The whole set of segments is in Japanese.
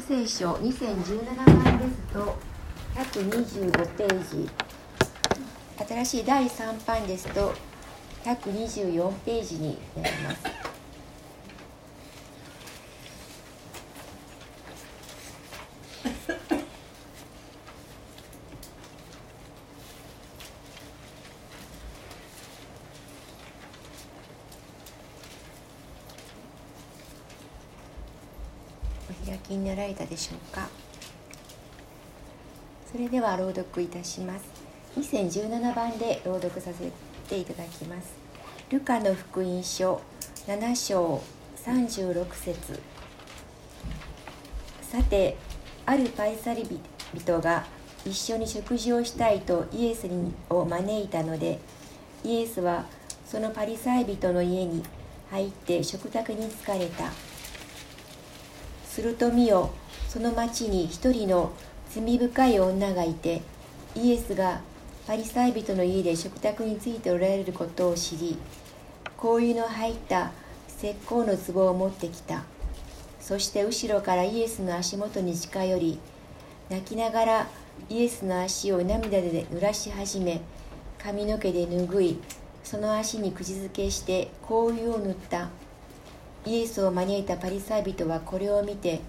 聖書2017版ですと125ページ。新しい第3版ですと124ページになります。られたでしょうか。それでは朗読いたします。2017番で朗読させていただきます。ルカの福音書7章36節。さてあるパイサリ人が一緒に食事をしたいとイエスを招いたのでイエスはそのパリサイ人の家に入って食卓に疲れた。すると見よその町に一人の罪深い女がいてイエスがパリサイ人の家で食卓についておられることを知り香油の入った石膏の壺を持ってきた。そして後ろからイエスの足元に近寄り泣きながらイエスの足を涙で濡らし始め髪の毛で拭いその足に口づけして香油を塗った。イエスを招いたパリサイ人はこれを見て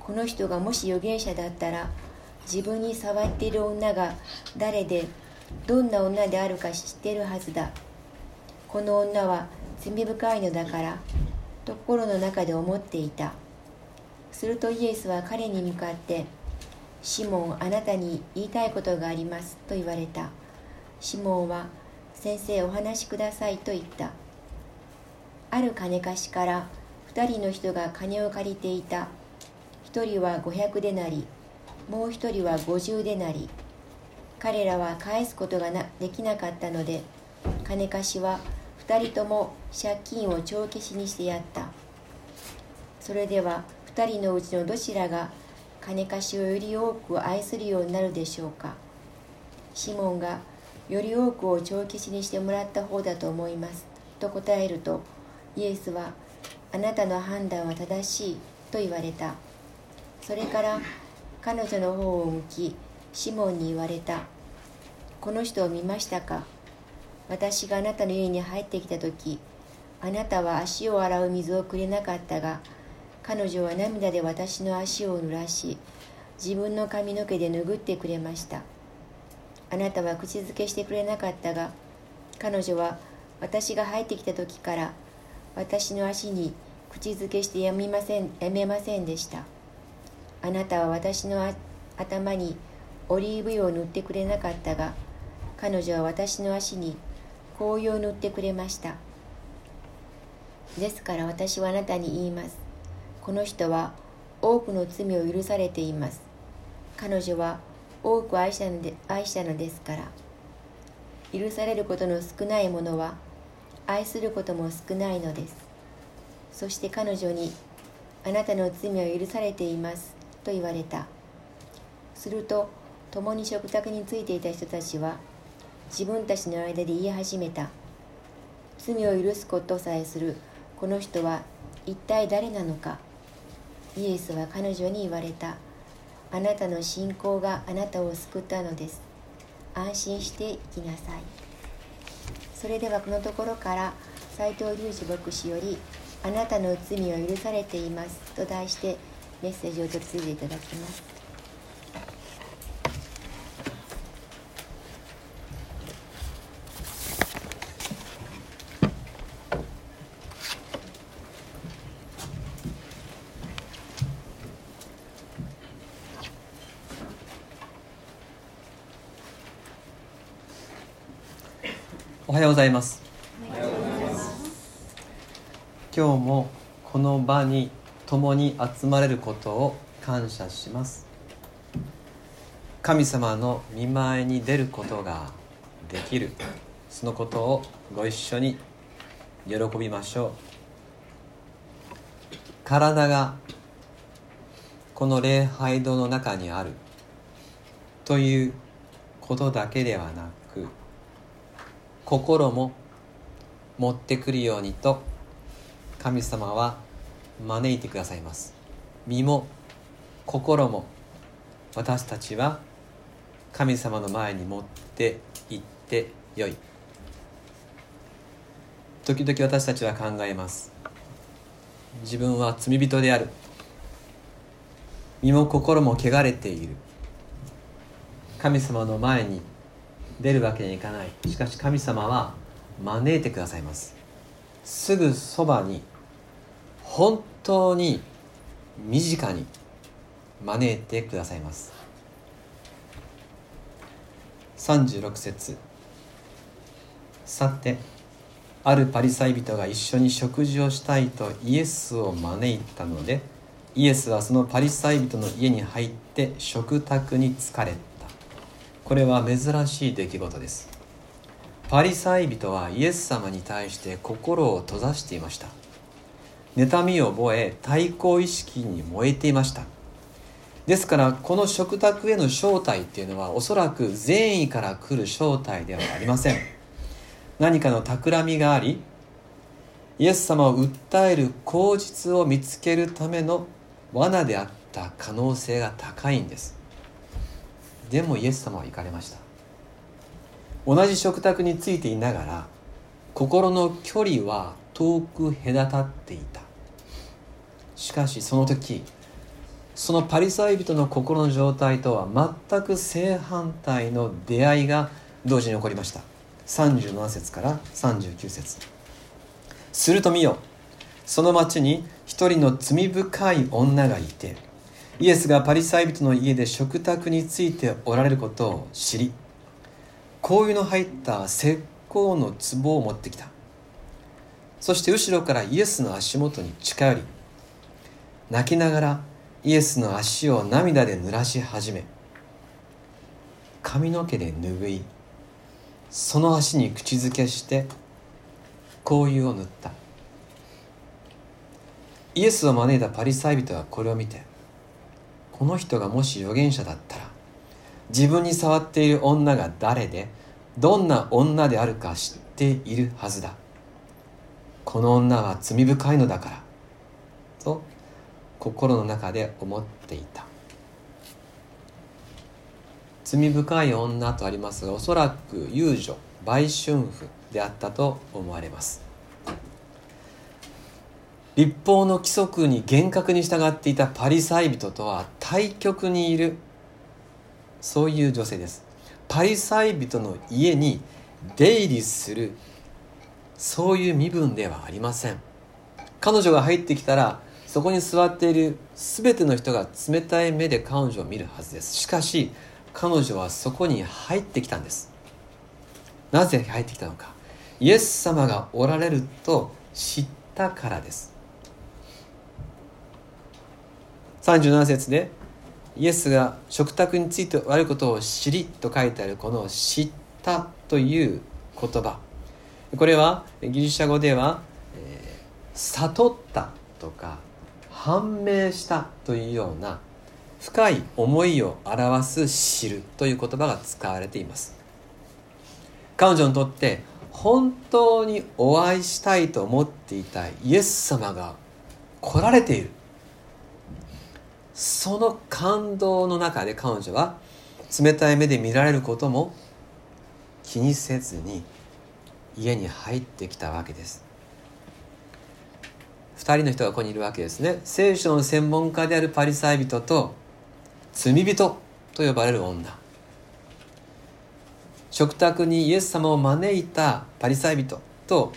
この人がもし預言者だったら自分に触っている女が誰でどんな女であるか知ってるはずだ。この女は罪深いのだからと心の中で思っていた。するとイエスは彼に向かって「シモンあなたに言いたいことがあります」と言われたシモンは「先生お話しください」と言った。ある金貸しから2人の人が金を借りていた。1人は500でなりもう1人は50でなり。彼らは返すことができなかったので金貸しは2人とも借金を帳消しにしてやった。それでは2人のうちのどちらが金貸しをより多く愛するようになるでしょうか。シモンがより多くを帳消しにしてもらった方だと思います。と答えるとイエスはあなたの判断は正しいと言われた。それから彼女の方を向きシモンに言われた。この人を見ましたか？私があなたの家に入ってきた時あなたは足を洗う水をくれなかったが彼女は涙で私の足を濡らし自分の髪の毛で拭ってくれました。あなたは口づけしてくれなかったが彼女は私が入ってきた時から私の足に口づけしてやみませんやめませんでした。あなたは私の頭にオリーブ油を塗ってくれなかったが彼女は私の足に紅葉を塗ってくれました。ですから私はあなたに言います。この人は多くの罪を許されています。彼女は多く愛したので愛したのですから。許されることの少ないものは愛することも少ないのです。そして彼女にあなたの罪は許されています。と言われた。すると共に食卓についていた人たちは自分たちの間で言い始めた。罪を許すことさえするこの人は一体誰なのか。イエスは彼女に言われた。あなたの信仰があなたを救ったのです。安心して生きなさい。それではこのところから斎藤隆二牧師より「あなたの罪は許されています」と題してメッセージを受け継いでいただきます。おはようございます。今日もこの場に共に集まれることを感謝します。神様の見舞いに出ることができる。そのことをご一緒に喜びましょう。体がこの礼拝堂の中にあるということだけではなく心も持ってくるようにと神様は招いてくださいます。身も心も私たちは神様の前に持って行ってよい。時々私たちは考えます。自分は罪人である。身も心も汚れている。神様の前に出るわけにいかない。しかし神様は招いてくださいます。すぐそばに本当に身近に招いてくださいます。36節。さてあるパリサイ人が一緒に食事をしたいとイエスを招いたのでイエスはそのパリサイ人の家に入って食卓に疲れた。これは珍しい出来事です。パリサイ人はイエス様に対して心を閉ざしていました。妬みを覚え対抗意識に燃えていました。ですからこの食卓への招待っていうのはおそらく善意から来る招待ではありません。何かの企みがありイエス様を訴える口実を見つけるための罠であった可能性が高いんです。でもイエス様は行かれました。同じ食卓についていながら心の距離は遠く隔たっていた。しかしその時そのパリサイ人の心の状態とは全く正反対の出会いが同時に起こりました。37節から39節。すると見よその町に一人の罪深い女がいてイエスがパリサイ人の家で食卓についておられることを知り香油の入った石膏の壺を持ってきた。そして後ろからイエスの足元に近寄り泣きながらイエスの足を涙で濡らし始め髪の毛で拭いその足に口づけして香油を塗った。イエスを招いたパリサイ人はこれを見てこの人がもし預言者だったら自分に触っている女が誰でどんな女であるか知っているはずだ。この女は罪深いのだからと心の中で思っていた。罪深い女とありますがおそらく遊女売春婦であったと思われます。立法の規則に厳格に従っていたパリサイ人とは対極にいるそういう女性です。パリサイ人の家に出入りするそういう身分ではありません。彼女が入ってきたらそこに座っている全ての人が冷たい目で彼女を見るはずです。しかし彼女はそこに入ってきたんです。なぜ入ってきたのか。イエス様がおられると知ったからです。37節でイエスが食卓についておられることを知りと書いてあるこの知ったという言葉。これはギリシャ語では、えー、悟ったとか判明したというような深い思いを表す知るという言葉が使われています。彼女にとって本当にお会いしたいと思っていたイエス様が来られている。その感動の中で彼女は冷たい目で見られることも気にせずに家に入ってきたわけです。2人の人がここにいるわけですね。聖書の専門家であるパリサイ人と罪人と呼ばれる女。食卓にイエス様を招いたパリサイ人と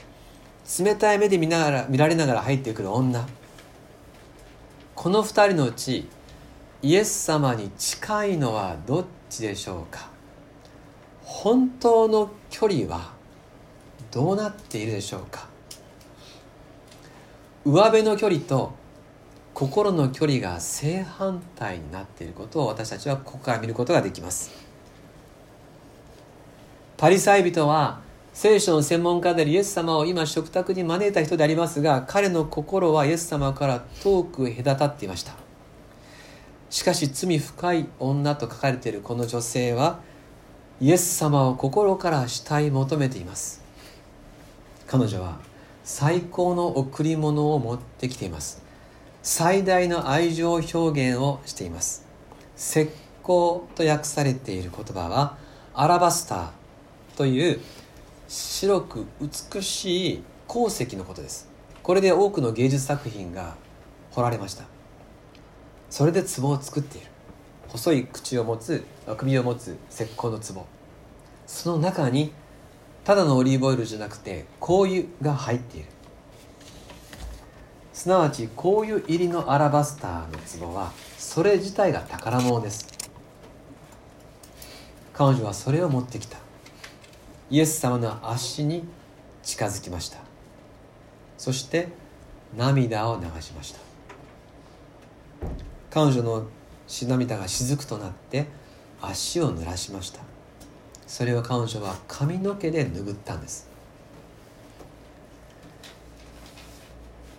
冷たい目で見ながら見られながら入ってくる女。この2人のうちイエス様に近いのはどっちでしょうか？本当の距離はどうなっているでしょうか？上辺の距離と心の距離が正反対になっていることを私たちはここから見ることができます。パリサイ人は聖書の専門家であるイエス様を今食卓に招いた人でありますが彼の心はイエス様から遠く隔たっていました。しかし罪深い女と書かれているこの女性はイエス様を心から慕い求めています。彼女は最高の贈り物を持ってきています。最大の愛情表現をしています。石膏と訳されている言葉はアラバスターという白く美しい鉱石のことです。これで多くの芸術作品が彫られました。それで壺を作っている。細い口を持つ首を持つ石膏の壺。その中にただのオリーブオイルじゃなくて香油が入っている。すなわち香油入りのアラバスターの壺はそれ自体が宝物です。彼女はそれを持ってきた。イエス様の足に近づきました。そして涙を流しました。彼女の涙が雫となって足を濡らしました。それを彼女は髪の毛で拭ったんです。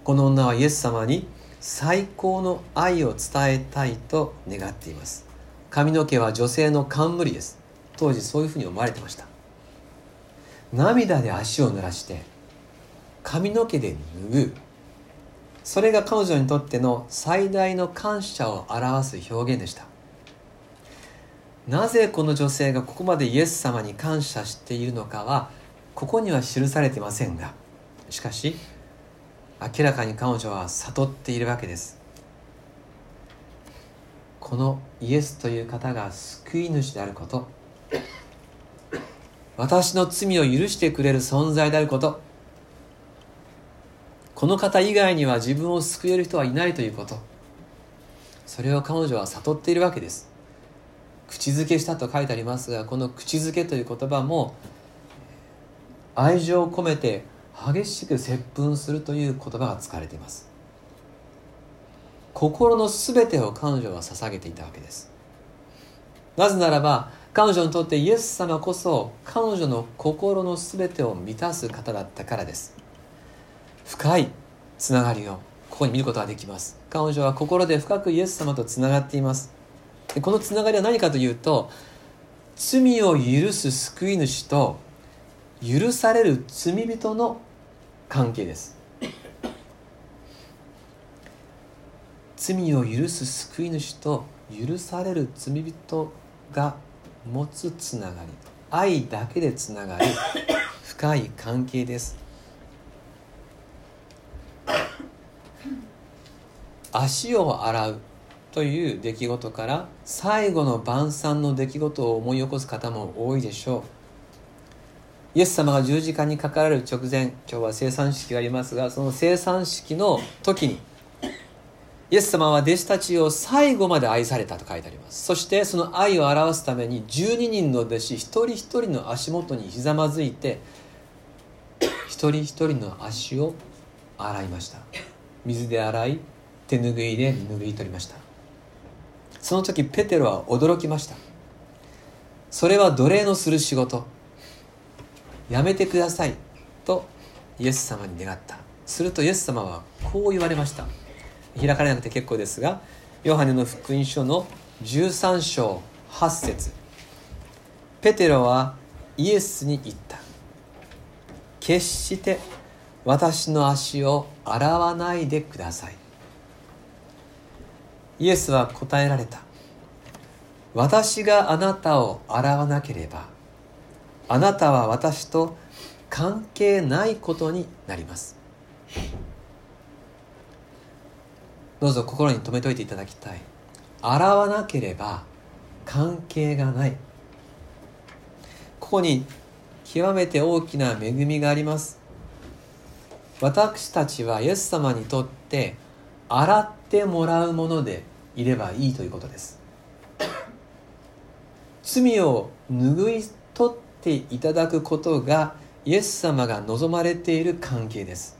この女はイエス様に最高の愛を伝えたいと願っています。髪の毛は女性の冠です。当時そういうふうに思われてました。涙で足を濡らして髪の毛で拭う。それが彼女にとっての最大の感謝を表す表現でした。なぜこの女性がここまでイエス様に感謝しているのかはここには記されていませんが。しかし明らかに彼女は悟っているわけです。このイエスという方が救い主であること。私の罪を許してくれる存在であること。この方以外には自分を救える人はいないということ。それを彼女は悟っているわけです。口づけしたと書いてありますがこの口づけという言葉も愛情を込めて激しく接吻するという言葉が使われています。心の全てを彼女は捧げていたわけです。なぜならば彼女にとってイエス様こそ彼女の心の全てを満たす方だったからです。深いつながりをここに見ることができます。彼女は心で深くイエス様とつながっています。このつながりは何かというと罪を許す救い主と許される罪人の関係です。罪を許す救い主と許される罪人が持つつながり愛だけでつながる 深い関係です。足を洗うという出来事から最後の晩餐の出来事を思い起こす方も多いでしょう。イエス様が十字架にかかられる直前今日は生産式がありますがその生産式の時にイエス様は弟子たちを最後まで愛されたと書いてあります。そしてその愛を表すために12人の弟子一人一人の足元にひざまずいて一人一人の足を洗いました。水で洗い手ぬぐいで拭い取りました。その時ペテロは驚きました。それは奴隷のする仕事。やめてくださいとイエス様に願った。するとイエス様はこう言われました。開かれなくて結構ですがヨハネの福音書の13章8節。ペテロはイエスに言った。決して私の足を洗わないでください。イエスは答えられた。私があなたを洗わなければあなたは私と関係ないことになります。どうぞ心に留めておいていただきたい。洗わなければ関係がない。ここに極めて大きな恵みがあります。私たちはイエス様にとって洗ってもらうものでいればいいということです。罪を拭い取っていただくことがイエス様が望まれている関係です。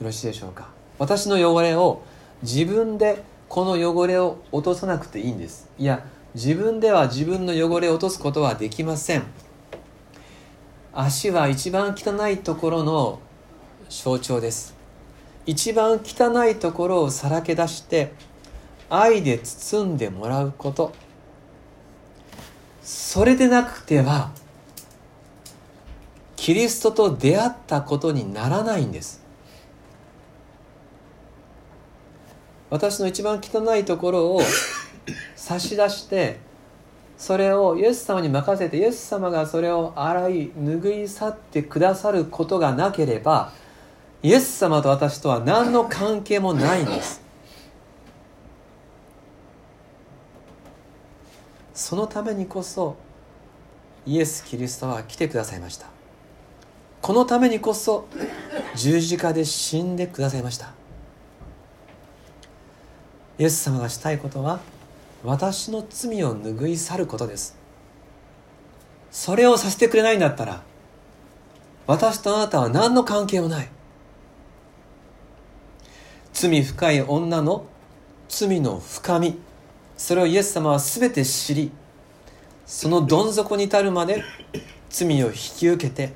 よろしいでしょうか？私の汚れを自分でこの汚れを落とさなくていいんです。いや自分では自分の汚れを落とすことはできません。足は一番汚いところの象徴です。一番汚いところをさらけ出して愛で包んでもらうこと。それでなくてはキリストと出会ったことにならないんです。私の一番汚いところを 差し出してそれをイエス様に任せてイエス様がそれを洗い拭い去ってくださることがなければイエス様と私とは何の関係もないんです。そのためにこそイエス・キリストは来てくださいました。このためにこそ十字架で死んでくださいましたイエス様がしたいことは私の罪を拭い去ることです。それをさせてくれないんだったら私とあなたは何の関係もない。罪深い女の罪の深み。それをイエス様は全て知りそのどん底に至るまで罪を引き受けて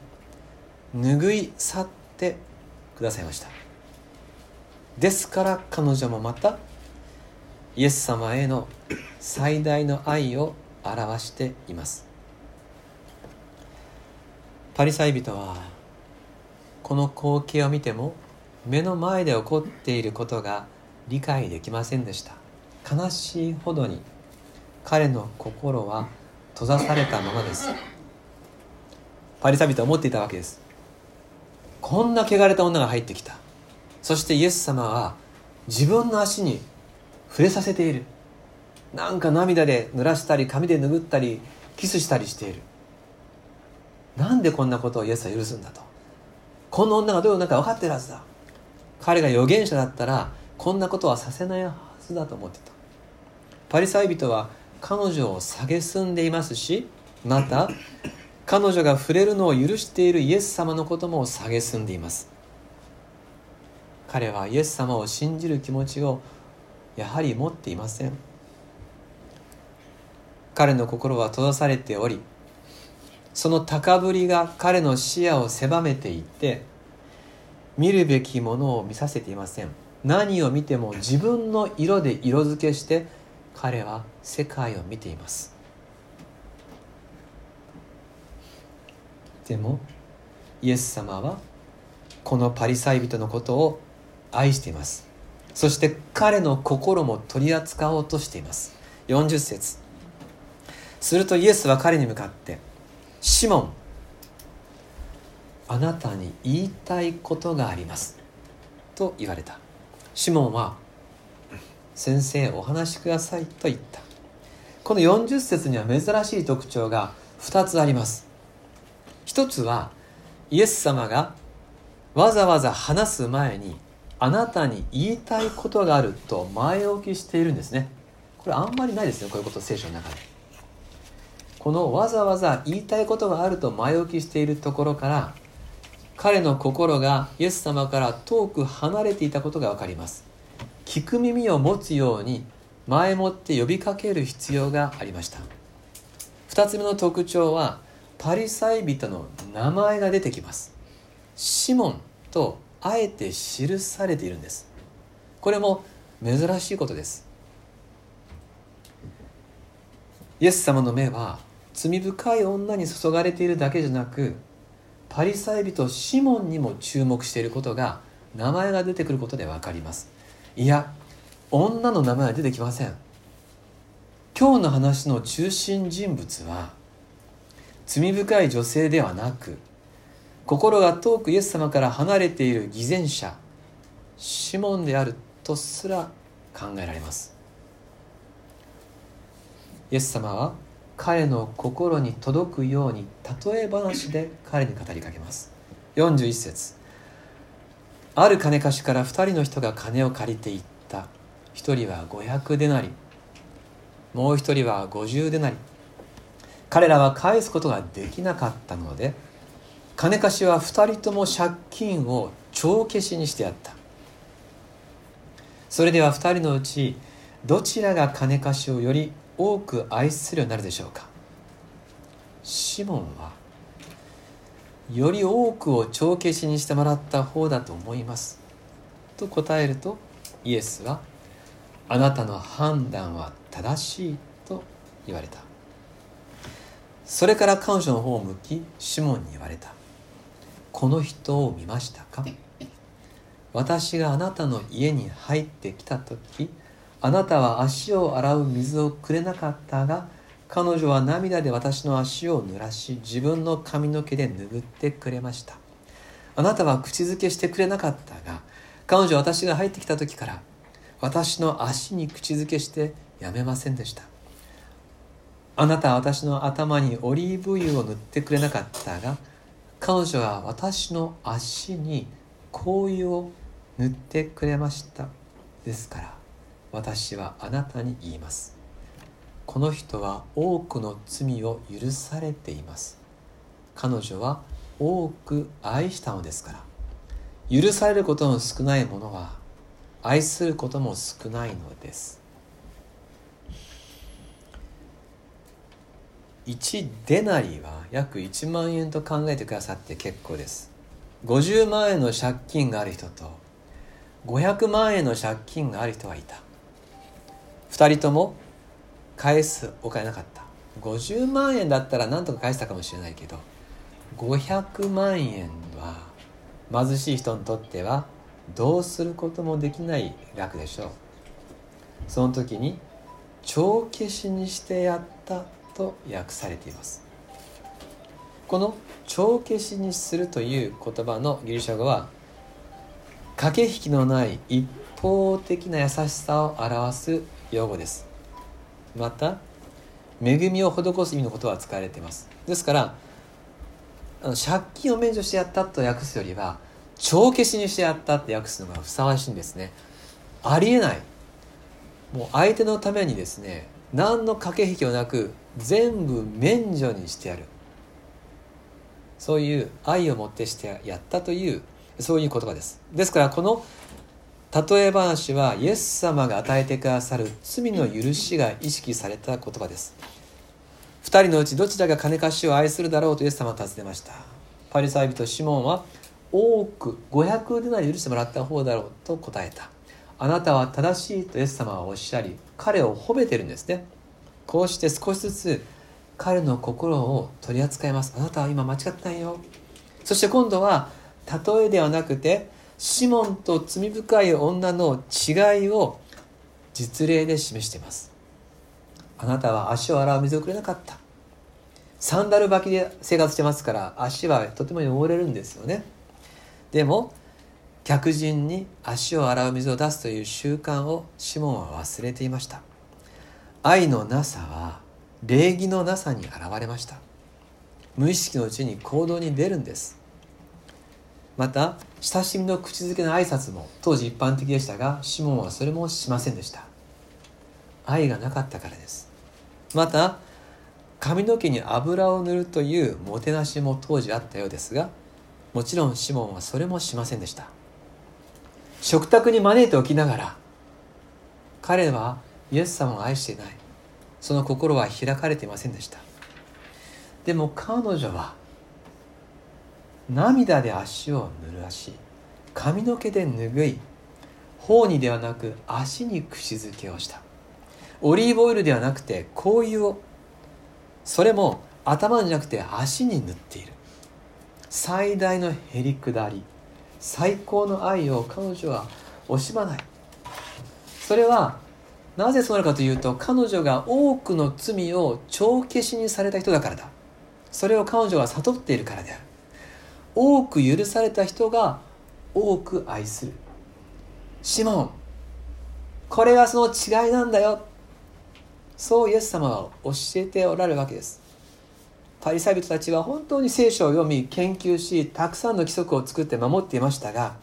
拭い去ってくださいました。ですから彼女もまたイエス様への最大の愛を表しています。パリサイ人はこの光景を見ても目の前で起こっていることが理解できませんでした。悲しいほどに彼の心は閉ざされたままです。パリサビトは思っていたわけです。こんな汚れた女が入ってきた。そしてイエス様は自分の足に触れさせている。なんか涙で濡らしたり髪で拭ったりキスしたりしている。なんでこんなことをイエスは許すんだと。この女がどういう女か分かってるはずだ。彼が預言者だったらこんなことはさせないはずだと思ってた。パリサイ人は彼女を蔑んでいますしまた彼女が触れるのを許しているイエス様のことも蔑んでいます。彼はイエス様を信じる気持ちをやはり持っていません。彼の心は閉ざされておりその高ぶりが彼の視野を狭めていって見るべきものを見させていません。何を見ても自分の色で色付けして彼は世界を見ています。でもイエス様はこのパリサイ人のことを愛しています。そして彼の心も取り扱おうとしています。40節。するとイエスは彼に向かって「シモンあなたに言いたいことがあります」と言われた。シモンは「先生お話しください」と言った。この40節には珍しい特徴が2つあります。一つはイエス様がわざわざ話す前にあなたに言いたいことがあると前置きしているんですね。これあんまりないですねこういうこと聖書の中で。このわざわざ言いたいことがあると前置きしているところから彼の心がイエス様から遠く離れていたことが分かります。聞く耳を持つように前もって呼びかける必要がありました。2つ目の特徴はパリサイ人の名前が出てきます。シモンとあえて記されているんです。これも珍しいことです。イエス様の目は罪深い女に注がれているだけじゃなくパリサイ人シモンにも注目していることが名前が出てくることで分かります。いや女の名前は出てきません。今日の話の中心人物は罪深い女性ではなく心が遠くイエス様から離れている偽善者シモンであるとすら考えられます。イエス様は彼の心に届くように例え話で彼に語りかけます。41節。ある金貸しから2人の人が金を借りていった。1人は500デナリもう1人は50デナリ彼らは返すことができなかったので金貸しは2人とも借金を帳消しにしてやった。それでは2人のうちどちらが金貸しをより多く愛するようになるでしょうか。シモンはより多くを帳消しにしてもらった方だと思います。と答えるとイエスはあなたの判断は正しいと言われた。それから彼女の方を向きシモンに言われた。この人を見ましたか？私があなたの家に入ってきた時あなたは足を洗う水をくれなかったが彼女は涙で私の足を濡らし自分の髪の毛で拭ってくれました。あなたは口づけしてくれなかったが彼女は私が入ってきた時から私の足に口づけしてやめませんでした。あなたは私の頭にオリーブ油を塗ってくれなかったが彼女は私の足に香油を塗ってくれましたですから私はあなたに言います。この人は多くの罪を許されています。彼女は多く愛したのですから許されることの少ないものは愛することも少ないのです。1デナリは約1万円と考えてくださって結構です。50万円の借金がある人と500万円の借金がある人はいた。2人とも返すお金なかった。50万円だったら何とか返したかもしれないけど500万円は貧しい人にとってはどうすることもできない額でしょう。その時に帳消しにしてやったと訳されています。この帳消しにするという言葉のギリシャ語は駆け引きのない一方的な優しさを表す用語です。また恵みを施す意味のことは使われています。ですからあの借金を免除してやったと訳すよりは帳消しにしてやったって訳すのがふさわしいんですね。ありえない。もう相手のためにですね何の駆け引きもなく全部免除にしてやる。そういう愛をもってしてやったというそういう言葉です。ですからこの例え話はイエス様が与えてくださる罪の許しが意識された言葉です。2人のうちどちらが金貸しを愛するだろうとイエス様は尋ねました。パリサイ人シモンは多く500デナリ許してもらった方だろうと答えた。あなたは正しいとイエス様はおっしゃり彼を褒めてるんですね。こうして少しずつ彼の心を取り扱います。あなたは今間違ってないよ。そして今度は例えではなくてシモンと罪深い女の違いを実例で示しています。あなたは足を洗う水をくれなかった。サンダル履きで生活してますから足はとても汚れるんですよね。でも客人に足を洗う水を出すという習慣をシモンは忘れていました。愛のなさは礼儀のなさに現れました。無意識のうちに行動に出るんです。また親しみの口づけの挨拶も当時一般的でしたがシモンはそれもしませんでした。愛がなかったからです。また髪の毛に油を塗るというもてなしも当時あったようですがもちろんシモンはそれもしませんでした。食卓に招いておきながら彼はイエス様を愛していない。その心は開かれていませんでした。でも彼女は涙で足を濡らし髪の毛で拭い頬にではなく足に口づけをした。オリーブオイルではなくて香油を。それも頭じゃなくて足に塗っている。最大のへりくだり最高の愛を彼女は惜しまない。それはなぜそうなるかというと彼女が多くの罪を帳消しにされた人だからだ。それを彼女は悟っているからである。多く許された人が多く愛する。シモンこれがその違いなんだよ。そうイエス様は教えておられるわけです。パリサイ人たちは本当に聖書を読み研究したくさんの規則を作って守っていましたが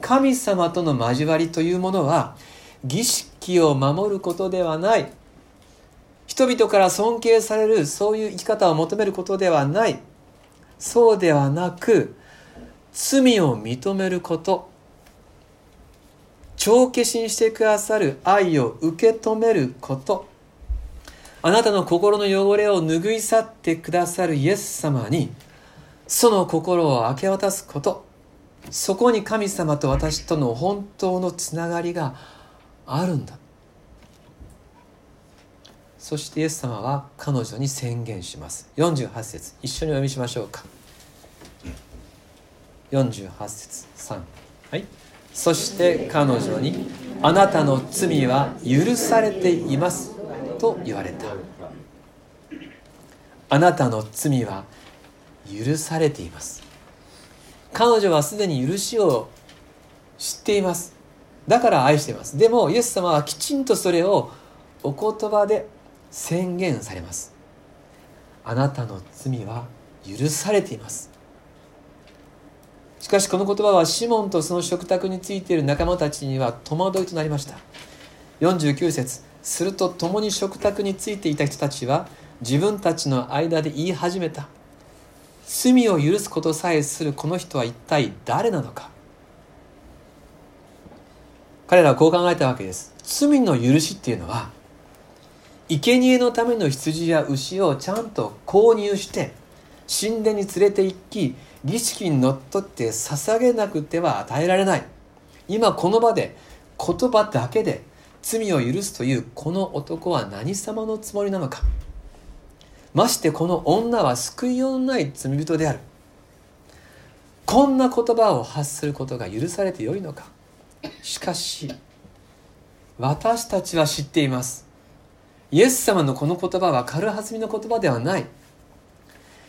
神様との交わりというものは儀式を守ることではない。人々から尊敬されるそういう生き方を求めることではない。そうではなく罪を認めること。帳消しにしてくださる愛を受け止めること。あなたの心の汚れを拭い去ってくださるイエス様にその心を明け渡すこと。そこに神様と私との本当のつながりがあるんだ。そしてイエス様は彼女に宣言します。48節。一緒にお読みしましょうか。48節。3はい。そして彼女に「あなたの罪は許されています」と言われた。あなたの罪は許されています。彼女はすでに許しを知っていますだから愛しています。でもイエス様はきちんとそれをお言葉で宣言されます。あなたの罪は許されています。しかしこの言葉はシモンとその食卓についている仲間たちには戸惑いとなりました。49節すると共に食卓についていた人たちは自分たちの間で言い始めた。罪を許すことさえするこの人は一体誰なのか。彼らはこう考えたわけです。罪の許しっていうのは生贄のための羊や牛をちゃんと購入して神殿に連れて行き儀式にのっとって捧げなくては与えられない。今この場で言葉だけで罪を許すというこの男は何様のつもりなのか。ましてこの女は救いようのない罪人である。こんな言葉を発することが許されてよいのか。しかし私たちは知っています。イエス様のこの言葉は軽はずみの言葉ではない。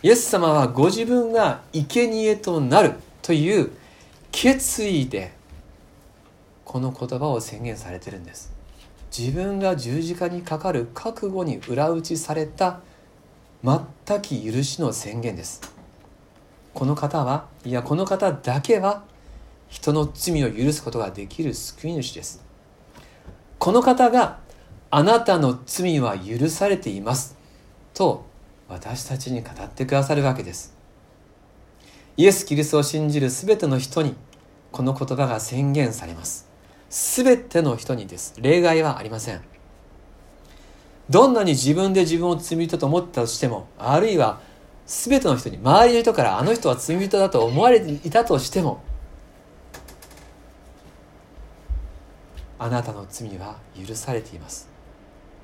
イエス様はご自分が生贄となるという決意でこの言葉を宣言されてるんです。自分が十字架にかかる覚悟に裏打ちされた全き許しの宣言です。この方はいやこの方だけは人の罪を許すことができる救い主です。この方があなたの罪は許されています。と私たちに語ってくださるわけです。イエス・キリストを信じる全ての人にこの言葉が宣言されます。全ての人にです。例外はありません。どんなに自分で自分を罪人と思ったとしてもあるいは全ての人に周りの人からあの人は罪人だと思われていたとしてもあなたの罪は許されています。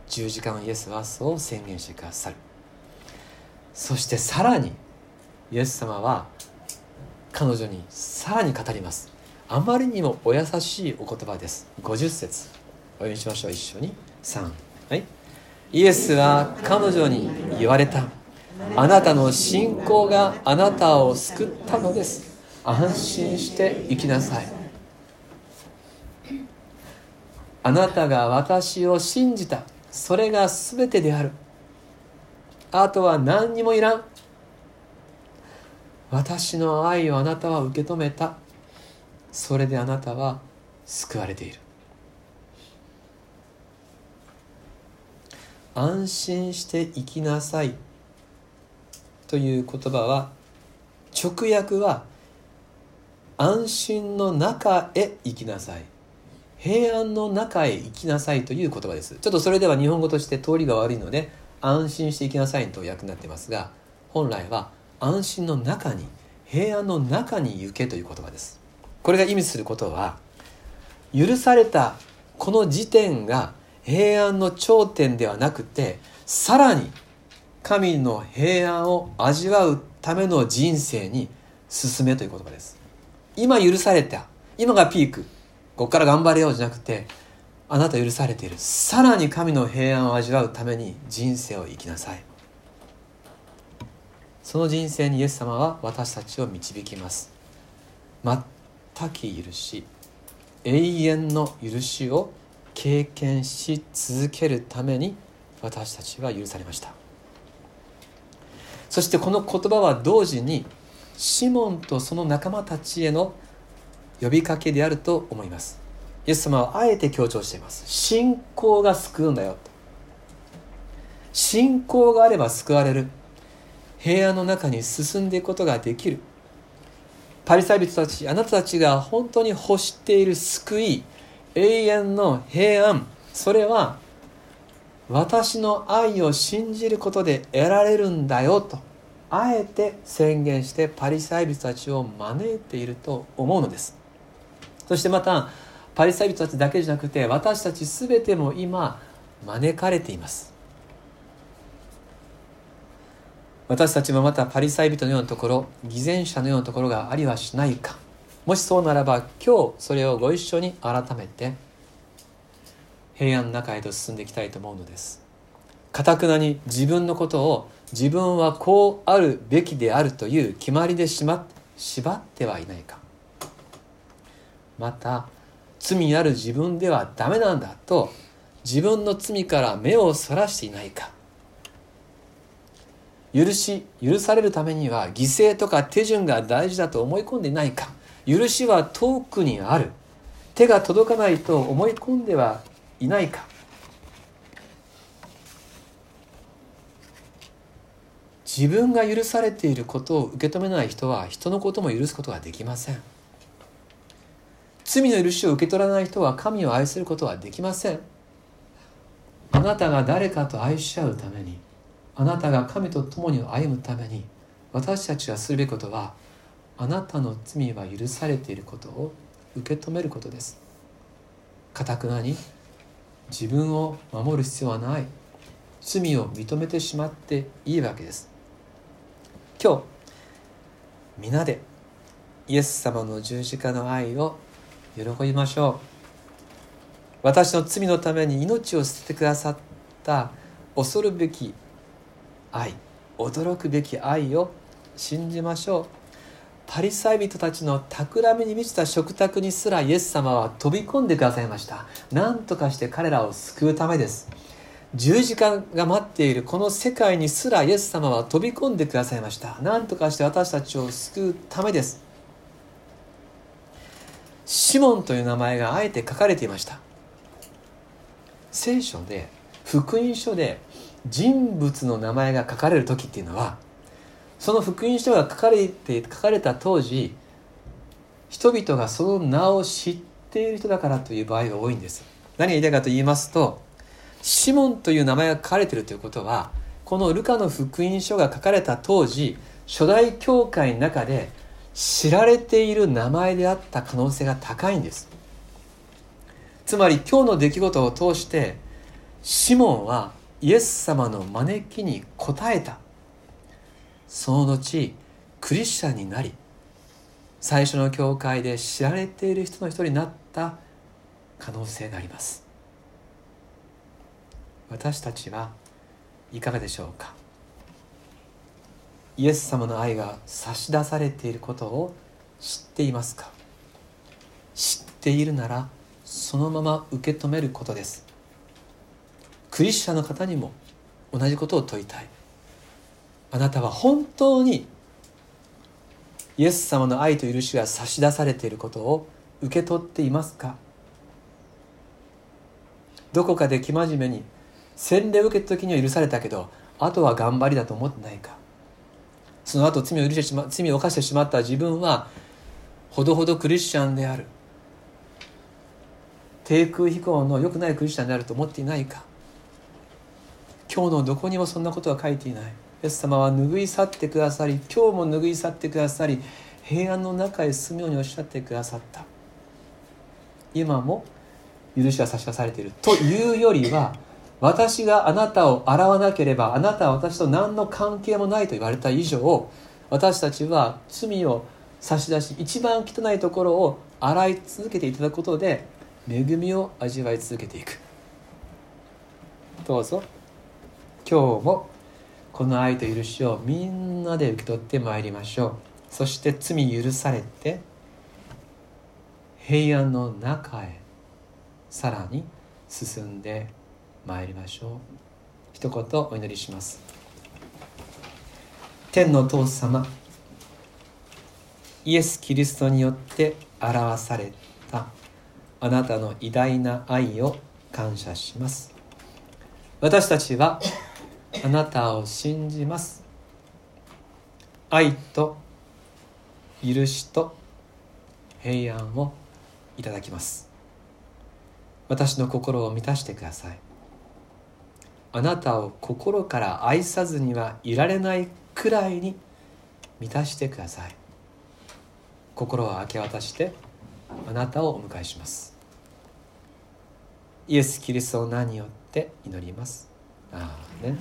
十字架のイエスはそう宣言してくださる。そしてさらにイエス様は彼女にさらに語ります。あまりにもお優しいお言葉です。50節。お読みしましょう。一緒に。3はい。イエスは彼女に言われた。あなたの信仰があなたを救ったのです。安心して生きなさい。あなたが私を信じた。それが全てである。あとは何にもいらん。私の愛をあなたは受け止めた。それであなたは救われている。安心して生きなさい。という言葉は直訳は安心の中へ生きなさい。平安の中へ生きなさいという言葉です。ちょっとそれでは日本語として通りが悪いので安心して生きなさいと訳になってますが本来は安心の中に平安の中に行けという言葉です。これが意味することは許されたこの時点が平安の頂点ではなくてさらに神の平安を味わうための人生に進めという言葉です。今許された今がピーク。ここから頑張れようじゃなくてあなた許されている。さらに神の平安を味わうために人生を生きなさい。その人生にイエス様は私たちを導きます。全き許し永遠の許しを経験し続けるために私たちは許されました。そしてこの言葉は同時にシモンとその仲間たちへの呼びかけであると思います。イエス様はあえて強調しています。信仰が救うんだよと信仰があれば救われる。平安の中に進んでいくことができる。パリサイ人たちあなたたちが本当に欲している救い永遠の平安それは私の愛を信じることで得られるんだよとあえて宣言してパリサイ人たちを招いていると思うのです。そしてまたパリサイ人たちだけじゃなくて私たち全ても今招かれています。私たちもまたパリサイ人のようなところ偽善者のようなところがありはしないか。もしそうならば今日それをご一緒に改めて平安の中へと進んでいきたいと思うのです。かたくなに自分のことを自分はこうあるべきであるという決まりでしま縛ってはいないか。また罪ある自分ではダメなんだと自分の罪から目をそらしていないか。許し許されるためには犠牲とか手順が大事だと思い込んでいないか。許しは遠くにある。手が届かないと思い込んではいないか。自分が許されていることを受け止めない人は人のことも許すことができません。罪の許しを受け取らない人は神を愛することはできません。あなたが誰かと愛し合うためにあなたが神と共に歩むために私たちがするべきことはあなたの罪は許されていることを受け止めることです。かたくなに自分を守る必要はない。罪を認めてしまっていいわけです。今日皆でイエス様の十字架の愛を喜びましょう。私の罪のために命を捨ててくださった恐るべき愛驚くべき愛を信じましょう。パリサイ人たちの企みに満ちた食卓にすらイエス様は飛び込んでくださいました。何とかして彼らを救うためです。十字架が待っているこの世界にすらイエス様は飛び込んでくださいました。何とかして私たちを救うためです。シモンという名前があえて書かれていました。聖書で福音書で人物の名前が書かれる時っていうのはその福音書が書かれて書かれた当時人々がその名を知っている人だからという場合が多いんです。何が言いたいかと言いますとシモンという名前が書かれているということはこのルカの福音書が書かれた当時初代教会の中で知られている名前であった可能性が高いんです。つまり今日の出来事を通してシモンはイエス様の招きに応えた。その後クリスチャンになり最初の教会で知られている人の一人になった可能性があります。私たちはいかがでしょうか？イエス様の愛が差し出されていることを知っていますか？知っているならそのまま受け止めることです。クリスチャンの方にも同じことを問いたい。あなたは本当にイエス様の愛と許しが差し出されていることを受け取っていますか？どこかで生真面目に洗礼を受けた時には許されたけどあとは頑張りだと思ってないか？その後罪を許してしま罪を犯してしまった自分はほどほどクリスチャンである。低空飛行の良くないクリスチャンであると思っていないか。今日のどこにもそんなことは書いていない。イエス様は拭い去ってくださり今日も拭い去ってくださり平安の中へ進むようにおっしゃってくださった。今も許しは差し出されている。というよりは私があなたを洗わなければあなたは私と何の関係もないと言われた以上私たちは罪を差し出し一番汚いところを洗い続けていただくことで恵みを味わい続けていく。どうぞ。今日もこの愛と許しをみんなで受け取ってまいりましょう。そして罪許されて平安の中へさらに進んで参りましょう。一言お祈りします。天の父様イエス・キリストによって表されたあなたの偉大な愛を感謝します。私たちはあなたを信じます。愛と許しと平安をいただきます。私の心を満たしてください。あなたを心から愛さずにはいられないくらいに満たしてください。心を明け渡してあなたをお迎えします。イエス・キリストの名によって祈ります。ああね